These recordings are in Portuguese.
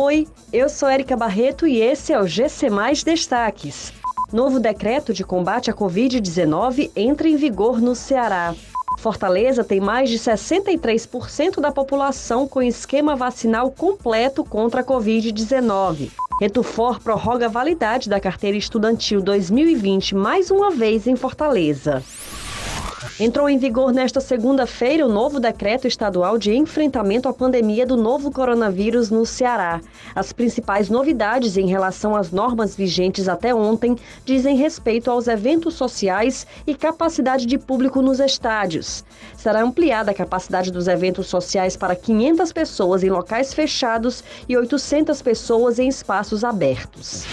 Oi, eu sou Erika Barreto e esse é o GC Mais Destaques. Novo decreto de combate à Covid-19 entra em vigor no Ceará. Fortaleza tem mais de 63% da população com esquema vacinal completo contra a Covid-19. Retufor prorroga a validade da carteira estudantil 2020 mais uma vez em Fortaleza. Entrou em vigor nesta segunda-feira o novo decreto estadual de enfrentamento à pandemia do novo coronavírus no Ceará. As principais novidades em relação às normas vigentes até ontem dizem respeito aos eventos sociais e capacidade de público nos estádios. Será ampliada a capacidade dos eventos sociais para 500 pessoas em locais fechados e 800 pessoas em espaços abertos.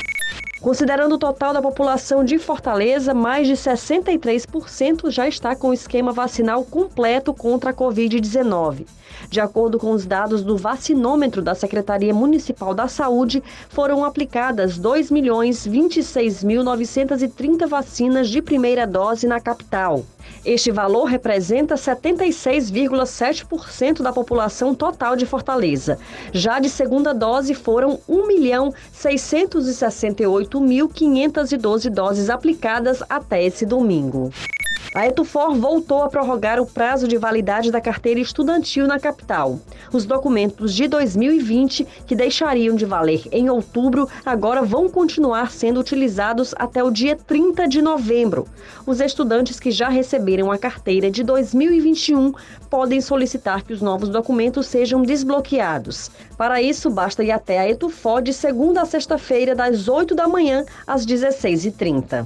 Considerando o total da população de Fortaleza, mais de 63% já está com o esquema vacinal completo contra a Covid-19. De acordo com os dados do vacinômetro da Secretaria Municipal da Saúde, foram aplicadas 2.026.930 vacinas de primeira dose na capital. Este valor representa 76,7% da população total de Fortaleza. Já de segunda dose foram 1.668.512 doses aplicadas até esse domingo. A Etufor voltou a prorrogar o prazo de validade da carteira estudantil na capital. Os documentos de 2020, que deixariam de valer em outubro, agora vão continuar sendo utilizados até o dia 30 de novembro. Os estudantes que já receberam a carteira de 2021 podem solicitar que os novos documentos sejam desbloqueados. Para isso, basta ir até a Etufor de segunda a sexta-feira, das 8 da manhã às 16h30.